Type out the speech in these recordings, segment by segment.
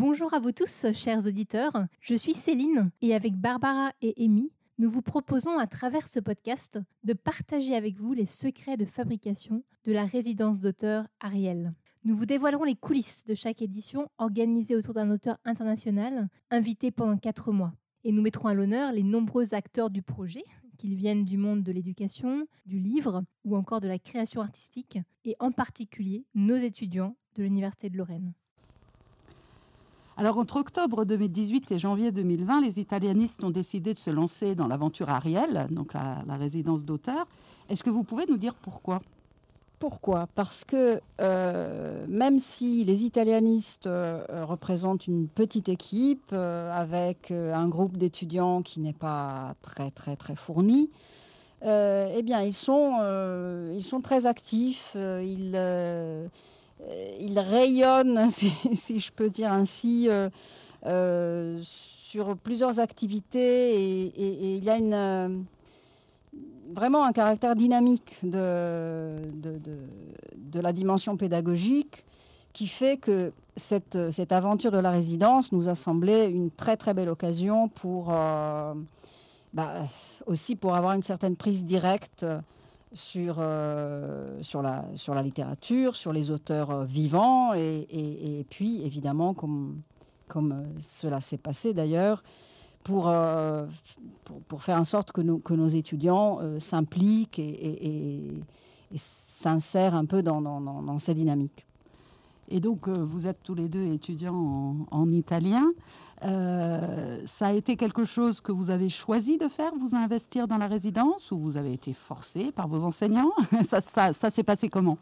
Bonjour à vous tous, chers auditeurs. Je suis Céline et avec Barbara et Amy, nous vous proposons à travers ce podcast de partager avec vous les secrets de fabrication de la résidence d'auteur Ariel. Nous vous dévoilerons les coulisses de chaque édition organisée autour d'un auteur international invité pendant quatre mois. Et nous mettrons à l'honneur les nombreux acteurs du projet, qu'ils viennent du monde de l'éducation, du livre ou encore de la création artistique, et en particulier nos étudiants de l'Université de Lorraine. Alors entre octobre 2018 et janvier 2020, les italianistes ont décidé de se lancer dans l'aventure Ariel, donc la, résidence d'auteur. Est-ce que vous pouvez nous dire pourquoi? Pourquoi? Parce que euh, même si les italianistes euh, représentent une petite équipe euh, avec un groupe d'étudiants qui n'est pas très très très fourni, eh bien ils sont, ils sont très actifs, ils euh, il rayonne, si, je peux dire ainsi, sur plusieurs activités et, il y a une, vraiment un caractère dynamique de, de, la dimension pédagogique qui fait que cette, cette, aventure de la résidence nous a semblé une très très belle occasion pour bah, aussi pour avoir une certaine prise directe sur, euh, sur, la, sur la littérature, sur les auteurs euh, vivants, et, puis évidemment, comme, comme euh, cela s'est passé d'ailleurs, pour, pour, faire en sorte que, que nos étudiants s'impliquent et, s'insèrent un peu dans, dans, dans, ces dynamiques. Et donc, vous êtes tous les deux étudiants en, en italien. Euh, ça a été quelque chose que vous avez choisi de faire, vous investir dans la résidence, ou vous avez été forcé par vos enseignants? Ça, ça, s'est passé comment?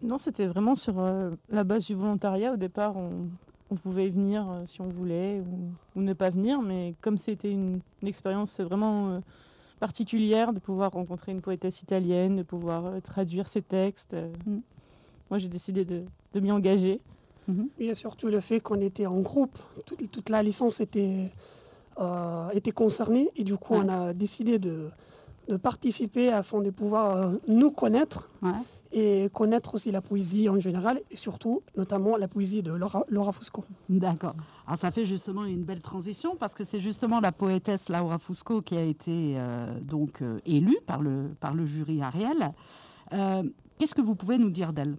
Non, c'était vraiment sur euh, la base du volontariat. Au départ, on, pouvait venir euh, si on voulait ou, ne pas venir, mais comme c'était une, expérience vraiment particulière de pouvoir rencontrer une poétesse italienne, de pouvoir traduire ses textes, mm. moi j'ai décidé de m'y engager. Mhm. Et surtout le fait qu'on était en groupe, toute, la licence était, euh, était concernée et du coup on a décidé de, participer afin de pouvoir euh, nous connaître et connaître aussi la poésie en général et surtout notamment la poésie de Laura, Laura Fusco. D'accord. Alors ça fait justement une belle transition parce que c'est justement la poétesse Laura Fusco qui a été euh, donc élue par le, par le jury Ariel. Qu'est-ce que vous pouvez nous dire d'elle?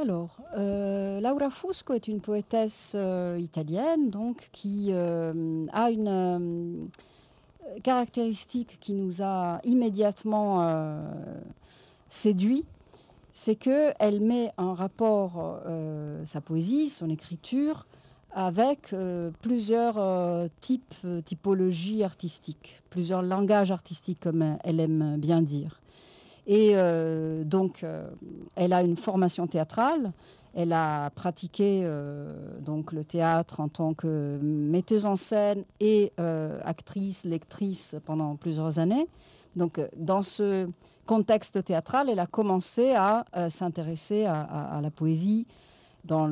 Alors, euh, Laura Fusco est une poétesse euh, italienne donc, qui euh, a une caractéristique qui nous a immédiatement séduit, c'est qu'elle met en rapport sa poésie, son écriture, avec plusieurs types, typologies artistiques, plusieurs langages artistiques, comme elle aime bien dire. Et euh, donc, euh, elle a une formation théâtrale. Elle a pratiqué euh, donc le théâtre en tant que metteuse en scène et actrice, lectrice pendant plusieurs années. Donc, dans ce contexte théâtral, elle a commencé à s'intéresser à, la poésie dans,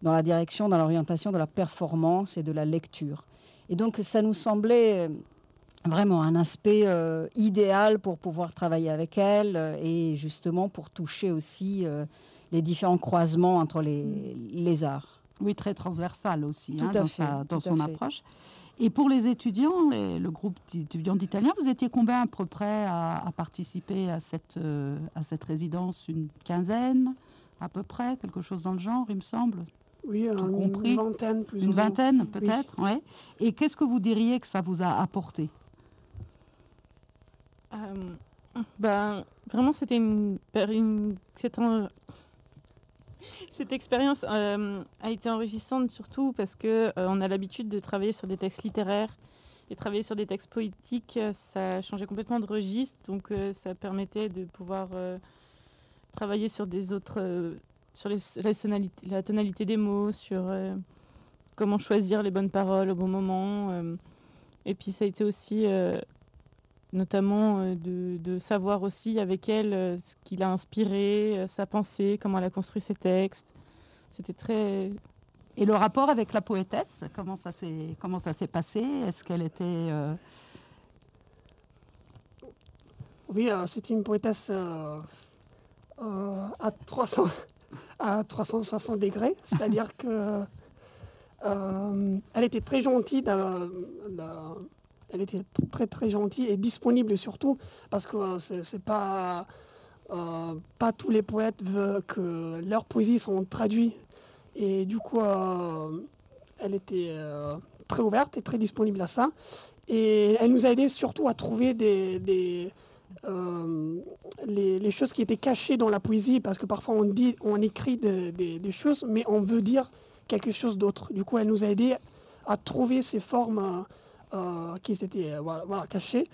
dans la direction, dans l'orientation de la performance et de la lecture. Et donc, ça nous semblait vraiment un aspect euh, idéal pour pouvoir travailler avec elle euh, et justement pour toucher aussi euh, les différents croisements entre les, les, arts. Oui, très transversal aussi hein, dans, dans son approche. Et pour les étudiants, le groupe d'étudiants d'italien, vous étiez combien à peu près à, participer à cette, à cette résidence? Une quinzaine à peu près, quelque chose dans le genre, il me semble? Oui, une vingtaine plus Une vingtaine peut-être, oui. ouais. Et qu'est-ce que vous diriez que ça vous a apporté? Euh, ben, vraiment, c'était une, cette expérience euh, a été enrichissante surtout parce que euh, on a l'habitude de travailler sur des textes littéraires et travailler sur des textes poétiques, ça changeait complètement de registre, donc ça permettait de pouvoir travailler sur des autres, sur la, la, tonalité, des mots, sur comment choisir les bonnes paroles au bon moment. et puis ça a été aussi notamment euh, de, savoir aussi avec elle euh, ce qu'il a inspiré, euh, sa pensée, comment elle a construit ses textes. C'était très... Et le rapport avec la poétesse, comment ça s'est, comment ça s'est passé? Est-ce qu'elle était... Euh, oui, c'était une poétesse à, 300, à 360 degrés, c'est-à-dire que elle était très gentille. Elle était très très gentille et disponible surtout parce que c'est pas euh, pas tous les poètes veulent que leurs poésies sont traduites. Et du coup, euh, elle était euh, très ouverte et très disponible à ça. Et elle nous a aidé surtout à trouver des, les, choses qui étaient cachées dans la poésie, parce que parfois on, dit, on écrit des choses, mais on veut dire quelque chose d'autre. Du coup, elle nous a aidé à trouver ces formes euh, qui s'étaient euh, voilà, cachés.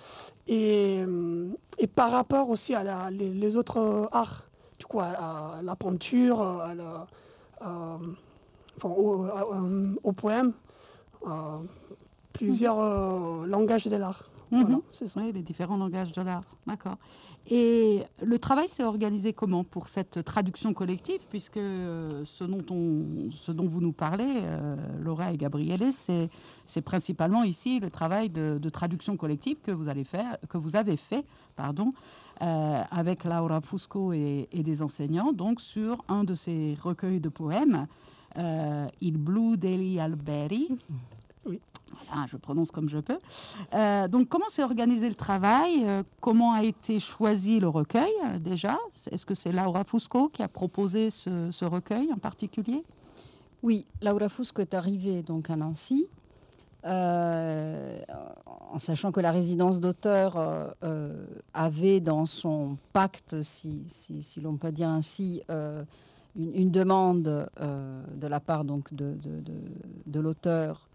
Et, euh, et, par rapport aussi à les, autres arts, du coup, à, la peinture, à au, poème, plusieurs langages de l'art. Mhm. c'est ça. Oui, les différents langages de l'art. D'accord. Et le travail s'est organisé comment pour cette traduction collective, puisque euh, ce, dont on, ce dont vous nous parlez, euh, Laura et Gabriele, c'est principalement ici le travail de, traduction collective que vous, allez faire, que vous avez fait pardon, euh, avec Laura Fusco et, des enseignants, donc sur un de ces recueils de poèmes, Il Blue degli Alberi. Oui je prononce comme je peux. Euh, donc, comment s'est organisé le travail? Euh, Comment a été choisi le recueil euh, déjà? Est-ce que c'est Laura Fusco qui a proposé ce, recueil en particulier? Oui, Laura Fusco est arrivée donc à Nancy. en sachant que la résidence d'auteur avait dans son pacte, si, l'on peut dire ainsi, une, demande de la part donc de l'auteur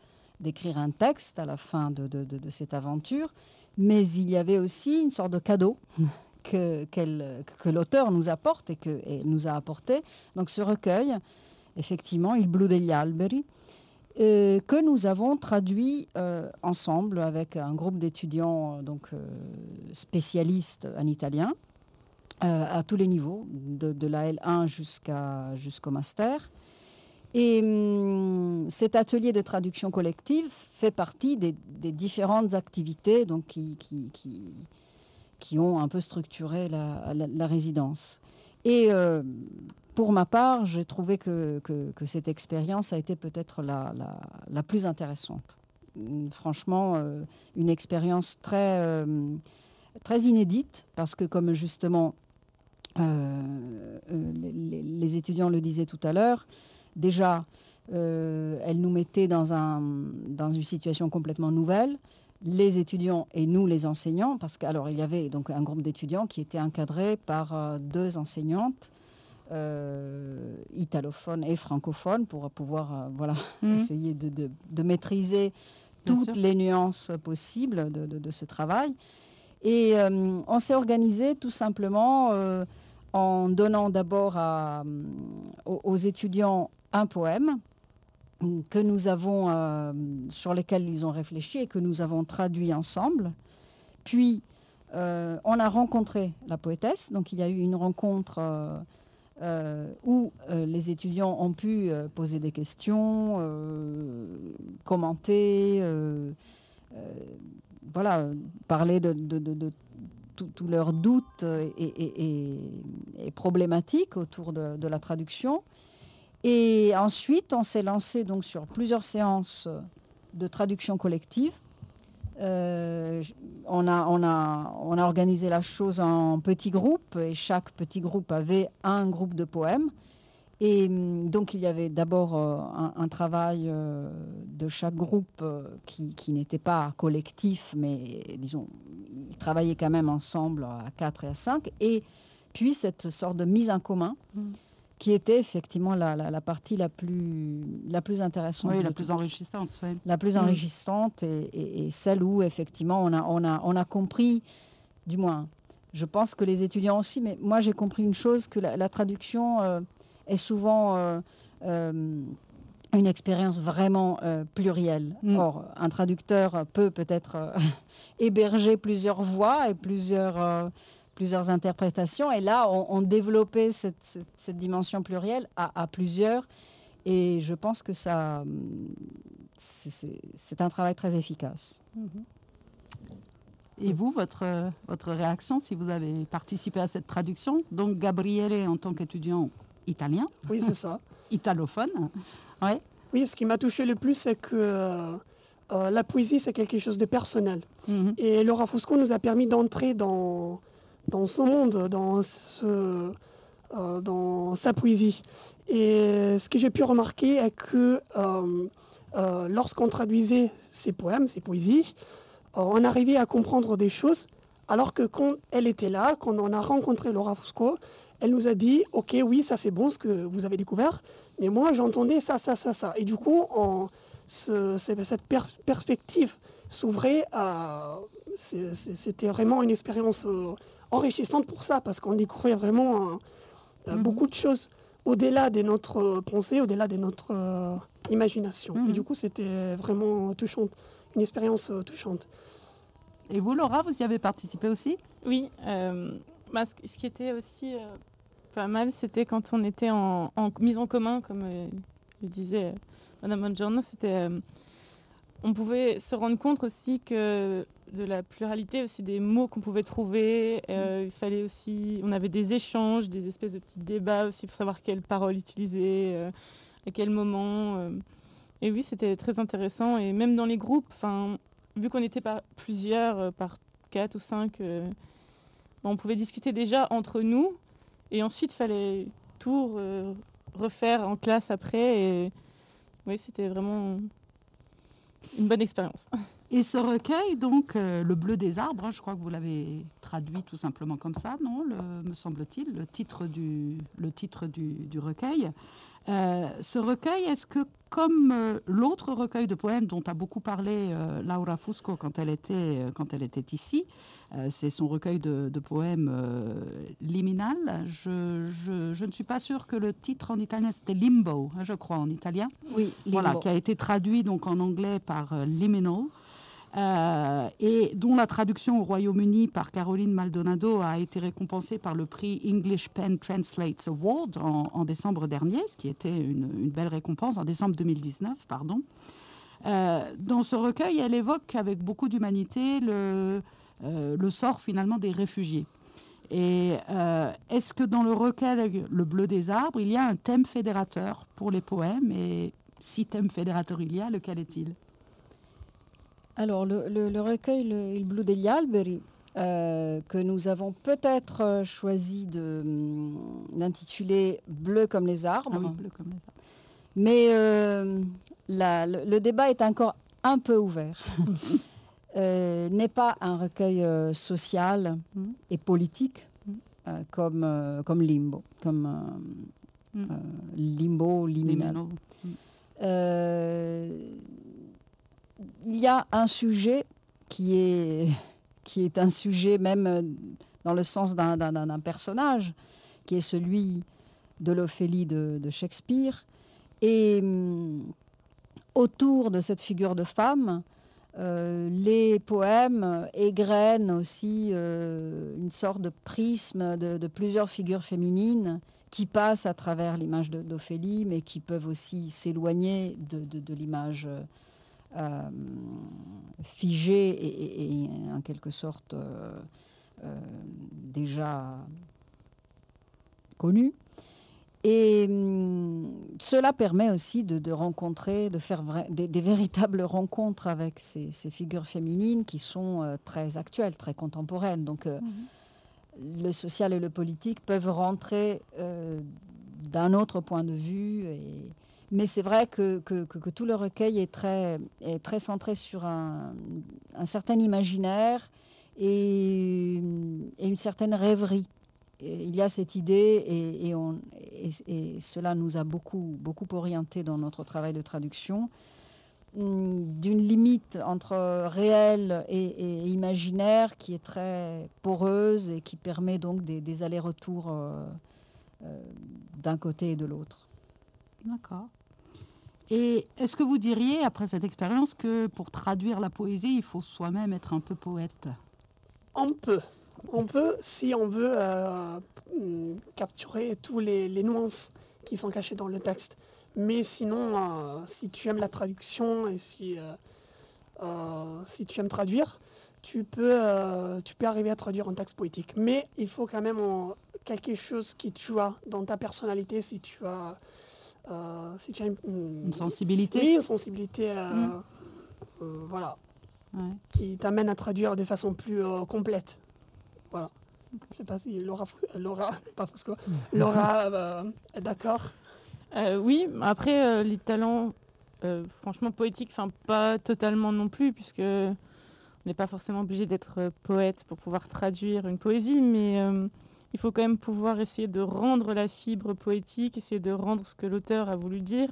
d'écrire un texte à la fin de, cette aventure, mais il y avait aussi une sorte de cadeau que, que l'auteur nous apporte et que nous a apporté. Donc ce recueil, effectivement, Il blu degli alberi, euh, que nous avons traduit euh, ensemble avec un groupe d'étudiants euh, donc spécialistes en italien à tous les niveaux, de, la L1 jusqu'à, jusqu'au master. Et hum, cet atelier de traduction collective fait partie des, différentes activités donc, qui, qui, ont un peu structuré la, résidence. Et euh, pour ma part, j'ai trouvé que, cette expérience a été peut-être la, plus intéressante. Franchement, euh, une expérience très, euh, très inédite, parce que comme justement les, étudiants le disaient tout à l'heure, déjà, euh, elle nous mettait dans, un, dans une situation complètement nouvelle, les étudiants et nous, les enseignants, parce qu'alors il y avait donc un groupe d'étudiants qui était encadré par euh, deux enseignantes euh, italophones et francophones pour pouvoir voilà, mmh. essayer de, de, maîtriser toutes les nuances possibles de, de ce travail. Et on s'est organisé tout simplement en donnant d'abord aux, étudiants un poème que nous avons, euh, sur lesquels ils ont réfléchi et que nous avons traduit ensemble. Puis, euh, on a rencontré la poétesse. Donc, il y a eu une rencontre euh, où les étudiants ont pu poser des questions, commenter, parler de, tous leurs doutes et, problématiques autour de la traduction. Et ensuite, on s'est lancé donc sur plusieurs séances de traduction collective. Euh, on, a, organisé la chose en petits groupes et chaque petit groupe avait un groupe de poèmes. Et hum, donc il y avait d'abord euh, un, travail euh, de chaque groupe qui, qui n'était pas collectif, mais disons, ils travaillaient quand même ensemble à 4 et à 5. Et puis cette sorte de mise en commun. Mmh qui était effectivement la, partie la plus, la plus intéressante. Oui, la plus enrichissante. La plus mm. enrichissante et, celle où effectivement on a, on, a, on a compris, du moins, je pense que les étudiants aussi, mais moi j'ai compris une chose, que la, traduction euh, est souvent euh, euh, une expérience vraiment plurielle. Mm. Or, un traducteur peut peut-être héberger plusieurs voix et plusieurs plusieurs interprétations. Et là, on, développait cette, dimension plurielle à, plusieurs. Et je pense que ça, c'est un travail très efficace. Et vous, votre, votre réaction si vous avez participé à cette traduction? Donc, Gabriele, en tant qu'étudiant italien. Oui, c'est ça. Italophone. Ouais. Oui, ce qui m'a touché le plus, c'est que euh, la poésie, c'est quelque chose de personnel. Mhm. Et Laura Fusco nous a permis d'entrer dans, dans son monde, euh, dans sa poésie. Et ce que j'ai pu remarquer est que lorsqu'on traduisait ses poèmes, ses poésies, on arrivait à comprendre des choses, alors que quand elle était là, quand on a rencontré Laura Fusco, elle nous a dit, OK, oui, ça c'est bon ce que vous avez découvert, mais moi j'entendais ça, ça, ça, ça. Et du coup, cette perspective s'ouvrait à... C'était vraiment une expérience euh, enrichissante pour ça, parce qu'on découvrait vraiment euh, mhm. beaucoup de choses au-delà de notre pensée, au-delà de notre euh, imagination. Et mhm. du coup, c'était vraiment touchant une expérience euh, touchante. Et vous, Laura, vous y avez participé aussi? Oui. Euh, bah, ce, qui était aussi euh, pas mal, c'était quand on était en, mise en commun, comme le disait Madame Bonjourno, c'était on pouvait se rendre compte aussi que de la pluralité aussi des mots qu'on pouvait trouver. il fallait aussi, on avait des échanges, des espèces de petits débats aussi pour savoir quelles paroles utiliser, à quel moment. Et oui, c'était très intéressant. Et même dans les groupes, enfin, vu qu'on était par plusieurs, euh, par quatre ou cinq, euh, on pouvait discuter déjà entre nous. Et ensuite, il fallait tout refaire en classe après. Et oui, c'était vraiment une bonne expérience. Et ce recueil, donc, euh, Le bleu des arbres, hein, je crois que vous l'avez traduit tout simplement comme ça, non? Me semble-t-il, le titre du, le titre du, recueil. Ce recueil, est-ce que comme euh, l'autre recueil de poèmes dont a beaucoup parlé euh, Laura Fusco quand elle était, euh, quand elle était ici, c'est son recueil de, poèmes liminal. Je, je, ne suis pas sûre que le titre en italien c'était Limbo, hein, je crois en italien. Oui, Voilà, qui a été traduit donc en anglais par Liminal. Euh, et dont la traduction au Royaume-Uni par Caroline Maldonado a été récompensée par le prix English Pen Translates Award en, décembre dernier, ce qui était une, belle récompense, en décembre 2019, pardon. Euh, dans ce recueil, elle évoque avec beaucoup d'humanité le, euh, le, sort finalement des réfugiés. Et est-ce que dans le recueil Le Bleu des arbres, il y a un thème fédérateur pour les poèmes? Et si thème fédérateur il y a, lequel est-il? Alors, le, recueil le, Il blu degli alberi, euh, que nous avons peut-être euh, choisi hum, d'intituler Bleu comme les arbres. Ah bleu comme les arbres. Mais euh, le, débat est encore un peu ouvert. n'est pas un recueil social mm. et politique mm. comme, comme Limbo, comme mm. Limbo, Liminal il y a un sujet qui est, un sujet même euh, dans le sens d'un personnage, qui est celui de l'Ophélie de, Shakespeare. Et hum, autour de cette figure de femme, euh, les poèmes égrènent aussi euh, une sorte de prisme de, plusieurs figures féminines qui passent à travers l'image d'Ophélie, mais qui peuvent aussi s'éloigner de, l'image euh, figé et, en quelque sorte euh, euh, déjà connu. Et hum, cela permet aussi de, rencontrer, de faire des, véritables rencontres avec ces, figures féminines qui sont très actuelles, très contemporaines. Donc mhm. le social et le politique peuvent rentrer d'un autre point de vue et, mais c'est vrai que, tout le recueil est très, centré sur un, certain imaginaire et, une certaine rêverie. il y a cette idée et, cela nous a beaucoup, beaucoup orienté dans notre travail de traduction hum, d'une limite entre réel et, imaginaire qui est très poreuse et qui permet donc des, allers-retours euh, euh, d'un côté et de l'autre. D'accord. Et est-ce que vous diriez, après cette expérience, que pour traduire la poésie, il faut soi-même être un peu poète? On peut. On peut, si on veut euh, capturer tous les, nuances qui sont cachées dans le texte. Mais sinon, si tu aimes la traduction et si, si tu aimes traduire, tu peux, tu peux arriver à traduire un texte poétique. Mais il faut quand même quelque chose qui tu as dans ta personnalité, si tu as, si tu as une, sensibilité. Oui, une sensibilité, mm. voilà, qui t'amène à traduire de façon plus complète. Voilà. Je sais pas si Laura, Laura pas Fosco, Laura euh, est d'accord. Euh, oui, après euh, les talents, franchement poétiques, enfin pas totalement non plus, puisque on n'est pas forcément obligé d'être poète pour pouvoir traduire une poésie, mais il faut quand même pouvoir essayer de rendre la fibre poétique, essayer de rendre ce que l'auteur a voulu dire.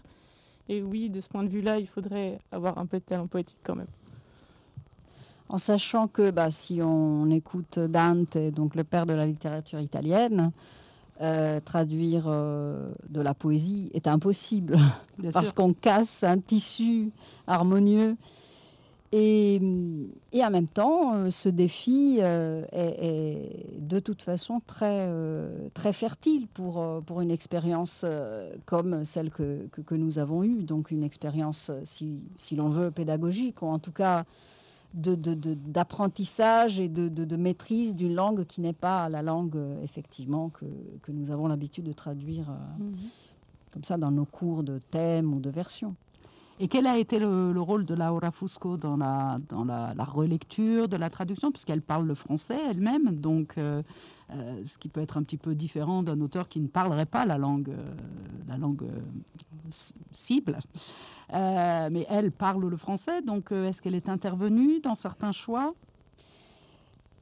Et oui, de ce point de vue-là, il faudrait avoir un peu de talent poétique quand même en sachant que bah, si on écoute Dante, donc le père de la littérature italienne, euh, traduire euh, de la poésie est impossible parce qu'on casse un tissu harmonieux. Et, en même temps, euh, ce défi est, de toute façon très, très fertile pour, pour une expérience comme celle que, que, nous avons eue, donc une expérience, si, si l'on veut, pédagogique, ou en tout cas d'apprentissage de, de, et de, maîtrise d'une langue qui n'est pas la langue, euh, effectivement, que, que nous avons l'habitude de traduire euh, mhm. comme ça dans nos cours de thèmes ou de versions. Et quel a été le, rôle de Laura Fusco dans la, dans la, relecture, de la traduction, puisqu'elle parle le français elle-même, donc euh, ce qui peut être un petit peu différent d'un auteur qui ne parlerait pas la langue, la langue cible. Euh, mais elle parle le français, donc euh, est-ce qu'elle est intervenue dans certains choix?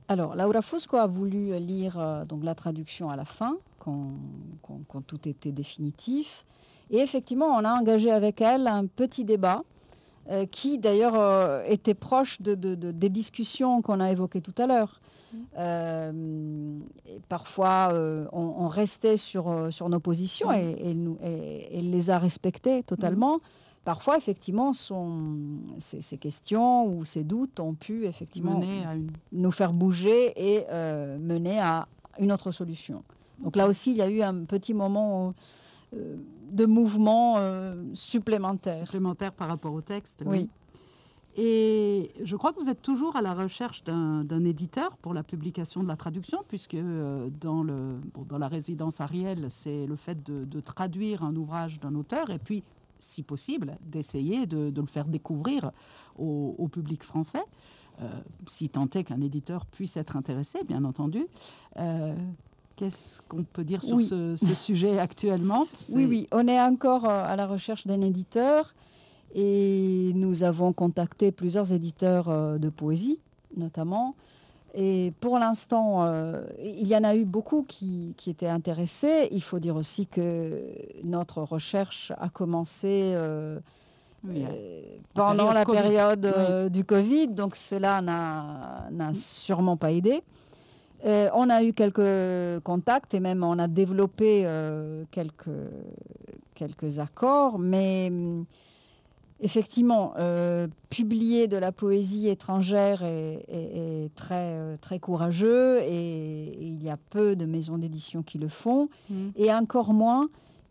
Alors, Laura Fusco a voulu lire euh, donc, la traduction à la fin, quand, tout était définitif. Et effectivement, on a engagé avec elle un petit débat qui d'ailleurs était proche de, des discussions qu'on a évoquées tout à l'heure. Mmh. parfois, on, restait sur, sur nos positions et, elle les a respectées totalement. Mmh parfois, effectivement, ces, questions ou ces doutes ont pu effectivement nous faire bouger et euh, mener à une autre solution. Donc là aussi, il y a eu un petit moment euh, de mouvement euh, supplémentaire. Supplémentaire par rapport au texte. Oui. Et je crois que vous êtes toujours à la recherche d'un éditeur pour la publication de la traduction, puisque dans, le, dans la résidence Ariel, c'est le fait de, de, traduire un ouvrage d'un auteur et puis si possible, d'essayer de, le faire découvrir au, public français, euh, si tant est qu'un éditeur puisse être intéressé, bien entendu. Euh, qu'est-ce qu'on peut dire sur ce, sujet actuellement? Oui, oui, on est encore euh, à la recherche d'un éditeur et nous avons contacté plusieurs éditeurs de poésie, notamment. Et pour l'instant, euh, il y en a eu beaucoup qui, étaient intéressés. Il faut dire aussi que notre recherche a commencé euh, euh, pendant la période, du Covid, donc cela n'a mm. sûrement pas aidé. On a eu quelques contacts et même on a développé quelques, quelques accords, mais Effectivement, euh, publier de la poésie étrangère est, très, euh, très courageux et, il y a peu de maisons d'édition qui le font mmh. et encore moins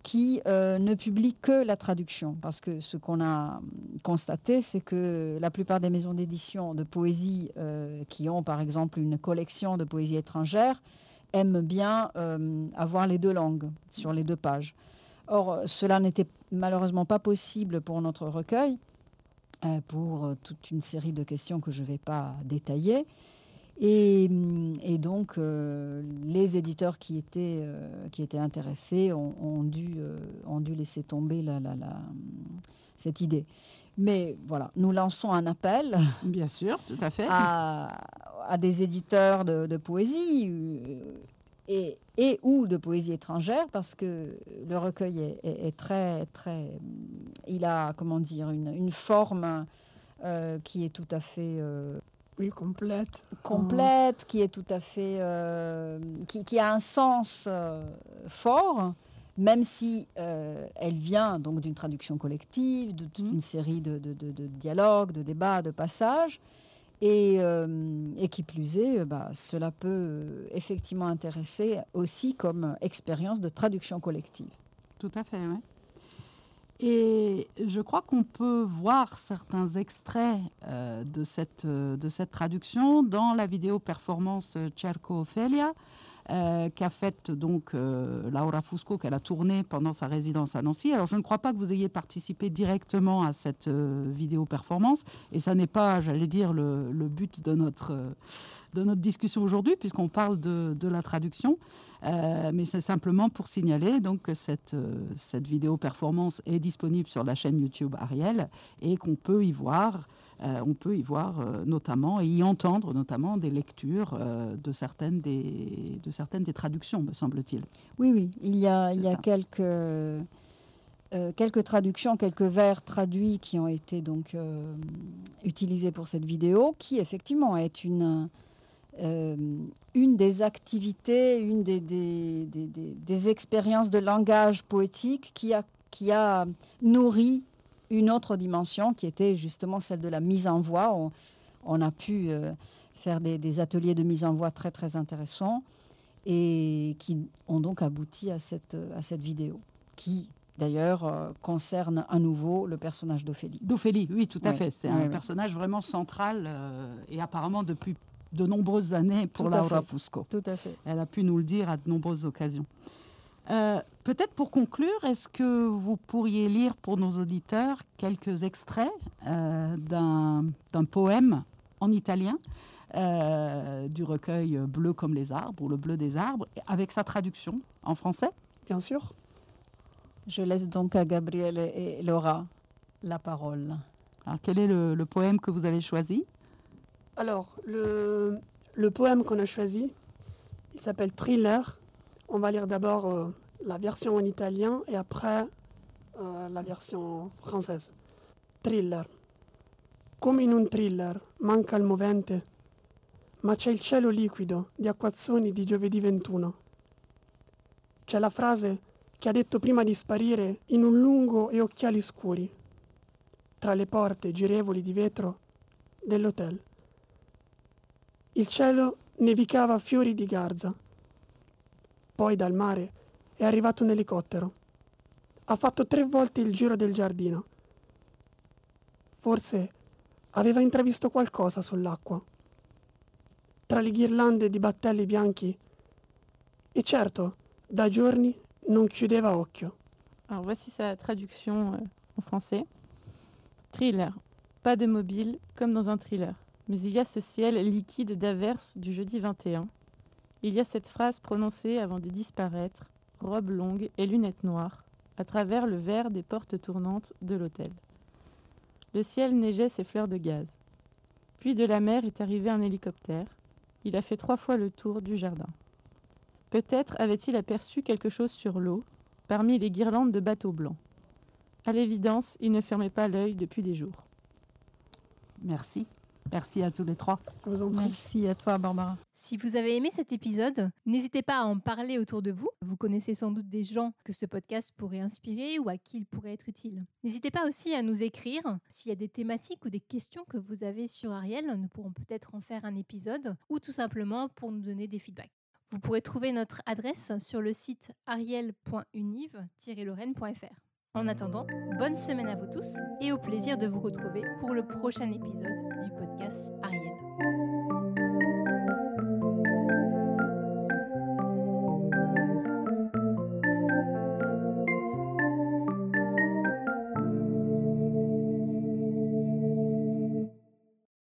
qui euh, ne publient que la traduction. Parce que ce qu'on a constaté, c'est que la plupart des maisons d'édition de poésie qui ont par exemple une collection de poésie étrangère aiment bien avoir les deux langues sur les deux pages. Or, cela n'était malheureusement pas possible pour notre recueil, euh, pour euh, toute une série de questions que je ne vais pas détailler. Et, mm, donc, euh, les éditeurs qui étaient, qui étaient intéressés ont, dû, ont dû laisser tomber la, cette idée. Mais voilà, nous lançons un appel. Bien sûr, tout à fait. À, des éditeurs de, de poésie et, et, ou de poésie étrangère parce que le recueil est, très très il a comment dire une, une forme euh, qui est tout à fait euh, oui complète complète qui est tout à fait euh, qui, qui, a un sens fort même si elle vient donc d'une traduction collective, d'une mmh. série de, de, de, de, dialogues, de débats, de passages, et, euh, et, qui plus est, euh, bah, cela peut euh, effectivement intéresser aussi comme expérience de traduction collective. Tout à fait, oui. Et je crois qu'on peut voir certains extraits euh, de, cette, euh, de cette traduction dans la vidéo performance Cerco Ophelia, euh, qu'a faite donc Laura Fusco, qu'elle a tournée pendant sa résidence à Nancy. Alors je ne crois pas que vous ayez participé directement à cette vidéo performance, et ça n'est pas, j'allais dire, le, le, but de notre, de notre discussion aujourd'hui, puisqu'on parle de, de, la traduction. Euh, mais c'est simplement pour signaler donc, que cette, euh, cette vidéo performance est disponible sur la chaîne YouTube Ariel et qu'on peut y voir, euh, on peut y voir notamment et y entendre notamment des lectures de, certaines des, de certaines des traductions, me semble-t-il. Oui, oui, il y a, il y a quelques, quelques traductions, quelques vers traduits qui ont été donc utilisés pour cette vidéo, qui effectivement est une euh, une des activités, une des, des, des, expériences de langage poétique qui a, qui a nourri une autre dimension qui était justement celle de la mise en voix. On, on a pu euh, faire des, ateliers de mise en voix très très intéressants et qui ont donc abouti à cette, à cette vidéo qui d'ailleurs euh, concerne à nouveau le personnage d'Ophélie. D'Ophélie, oui, tout à fait. C'est un personnage vraiment central et apparemment depuis de nombreuses années pour Laura Fusco. Tout à fait. Elle a pu nous le dire à de nombreuses occasions. Euh, peut-être pour conclure, est-ce que vous pourriez lire pour nos auditeurs quelques extraits euh, d'un poème en italien euh, du recueil Bleu comme les arbres ou Le bleu des arbres, avec sa traduction en français? Bien sûr. Je laisse donc à Gabrielle et Laura la parole. Alors, quel est le poème que vous avez choisi? Alors, le, poème qu'on a choisi, il s'appelle Thriller. On va lire d'abord euh, la version en italien et après euh, la version française. Thriller. Come in un thriller, manca il movente, ma c'è il cielo liquido di acquazzoni di giovedì 21. C'è la frase che ha detto prima di sparire in un lungo e occhiali scuri, tra le porte girevoli di vetro dell'hotel. Il cielo nevicava fiori di garza. Poi dal mare è arrivato un elicottero. Ha fatto tre volte il giro del giardino. Forse aveva intravisto qualcosa sull'acqua. Tra le ghirlande di battelli bianchi. E certo, da giorni non chiudeva occhio. Alors voici sa traduction euh, en français. Thriller. Pas de mobile, comme dans un thriller. Mais il y a ce ciel liquide d'averse du jeudi 21. Il y a cette phrase prononcée avant de disparaître, robe longue et lunettes noires, à travers le verre des portes tournantes de l'hôtel. Le ciel neigeait ses fleurs de gaz. Puis de la mer est arrivé un hélicoptère. Il a fait trois fois le tour du jardin. Peut-être avait-il aperçu quelque chose sur l'eau, parmi les guirlandes de bateaux blancs. À l'évidence, il ne fermait pas l'œil depuis des jours. Merci. Merci à tous les trois. Merci à toi, Barbara. Si vous avez aimé cet épisode, n'hésitez pas à en parler autour de vous. Vous connaissez sans doute des gens que ce podcast pourrait inspirer ou à qui il pourrait être utile. N'hésitez pas aussi à nous écrire s'il y a des thématiques ou des questions que vous avez sur Ariel. Nous pourrons peut-être en faire un épisode ou tout simplement pour nous donner des feedbacks. Vous pourrez trouver notre adresse sur le site ariel.univ-lorraine.fr. En attendant, bonne semaine à vous tous et au plaisir de vous retrouver pour le prochain épisode du podcast Ariel.